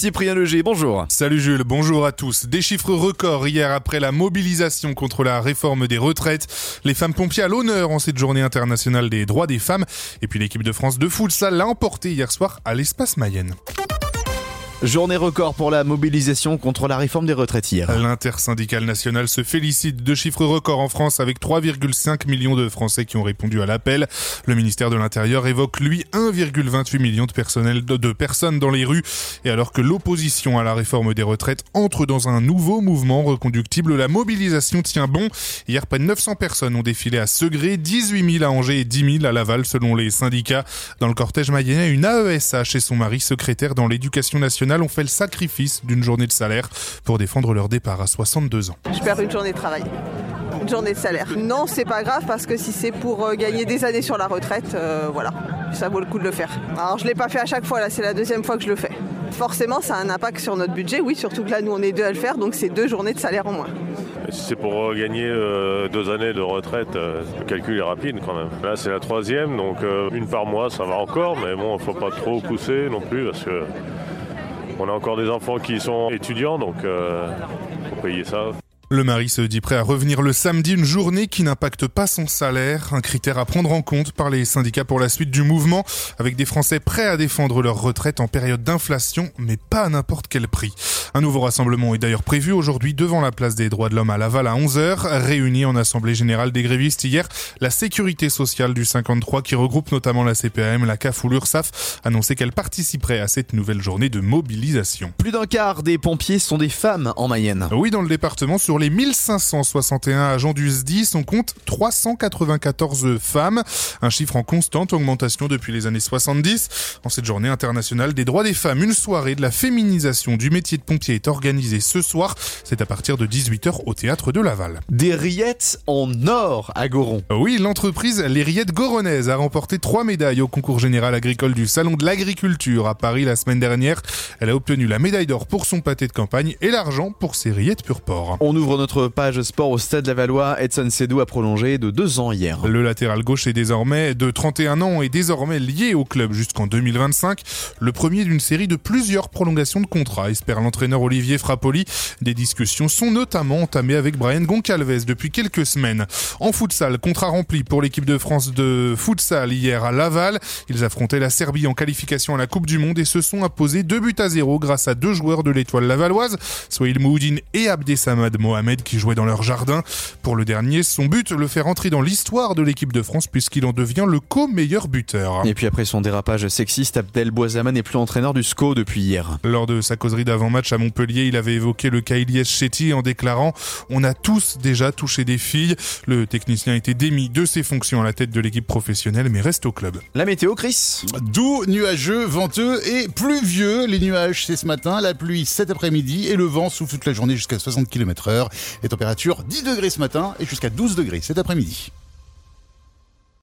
Cyprien Leger, bonjour. Salut Jules, bonjour à tous. Des chiffres records hier après la mobilisation contre la réforme des retraites. Les femmes pompiers à l'honneur en cette journée internationale des droits des femmes. Et puis l'équipe de France de futsal l'a emporté hier soir à l'espace Mayenne. Journée record pour la mobilisation contre la réforme des retraites hier. L'intersyndicale nationale se félicite de chiffres records en France avec 3,5 millions de Français qui ont répondu à l'appel. Le ministère de l'Intérieur évoque lui 1,28 million de, personnel, de personnes dans les rues. Et alors que l'opposition à la réforme des retraites entre dans un nouveau mouvement reconductible, la mobilisation tient bon. Hier, près de 900 personnes ont défilé à Segré, 18 000 à Angers et 10 000 à Laval selon les syndicats. Dans le cortège mayennais, une AESH et son mari secrétaire dans l'éducation nationale ont fait le sacrifice d'une journée de salaire pour défendre leur départ à 62 ans. Je perds une journée de travail une journée de salaire. Non, c'est pas grave parce que si c'est pour euh, gagner des années sur la retraite, euh, voilà, ça vaut le coup de le faire. Alors je l'ai pas fait à chaque fois, là c'est la deuxième fois que je le fais. Forcément, ça a un impact sur notre budget, oui, surtout que là nous on est deux à le faire, donc c'est deux journées de salaire en moins. Si c'est pour euh, gagner deux années de retraite, le calcul est rapide quand même. Là c'est la troisième, donc une par mois ça va encore, mais bon, il faut pas trop pousser non plus parce que on a encore des enfants qui sont étudiants, donc euh, faut payer ça. Le mari se dit prêt à revenir le samedi, une journée qui n'impacte pas son salaire, un critère à prendre en compte par les syndicats pour la suite du mouvement, avec des Français prêts à défendre leur retraite en période d'inflation, mais pas à n'importe quel prix. Un nouveau rassemblement est d'ailleurs prévu aujourd'hui devant la place des droits de l'homme à Laval à 11h, réunis en assemblée générale des grévistes hier, la sécurité sociale du 53 qui regroupe notamment la CPAM, la CAF ou l'URSSAF, annonçait qu'elle participerait à cette nouvelle journée de mobilisation. Plus d'un quart des pompiers sont des femmes en Mayenne. Oui, dans le département, sur les 1561 agents du SDIS, on compte 394 femmes, un chiffre en constante augmentation depuis les années 70. En cette journée internationale des droits des femmes, une soirée de la féminisation du métier de pompier est organisée ce soir. C'est à partir de 18h au théâtre de Laval. Des rillettes en or à Goron. Oui, l'entreprise Les Rillettes Goronaises a remporté trois médailles au concours général agricole du Salon de l'Agriculture à Paris la semaine dernière. Elle a obtenu la médaille d'or pour son pâté de campagne et l'argent pour ses rillettes pur porc. On ouvre notre page sport au Stade Lavallois. Edson Sedou a prolongé de deux ans hier. Le latéral gauche est désormais de 31 ans et désormais lié au club jusqu'en 2025. Le premier d'une série de plusieurs prolongations de contrat, espère l'entraîneur Olivier Frappoli. Des discussions sont notamment entamées avec Brian Goncalves depuis quelques semaines. En futsal, contrat rempli pour l'équipe de France de futsal hier à Laval. Ils affrontaient la Serbie en qualification à la Coupe du Monde et se sont imposés deux buts à zéro grâce à deux joueurs de l'étoile lavalloise, Sohail Mouhoudine et Abdesamad Mohamed qui jouaient dans leur jardin. Pour le dernier, son but, le faire entrer dans l'histoire de l'équipe de France puisqu'il en devient le co-meilleur buteur. Et puis après son dérapage sexiste, Abdel Boisaman n'est plus entraîneur du SCO depuis hier. Lors de sa causerie d'avant-match à Montpellier, il avait évoqué le cas Ilyes Chetty en déclarant « On a tous déjà touché des filles ». Le technicien a été démis de ses fonctions à la tête de l'équipe professionnelle mais reste au club. La météo, Chris? Doux, nuageux, venteux et pluvieux. Les nuages, c'est ce matin, la pluie cet après-midi et le vent souffle toute la journée jusqu'à 60 km heure. Les températures 10 degrés ce matin et jusqu'à 12 degrés cet après-midi.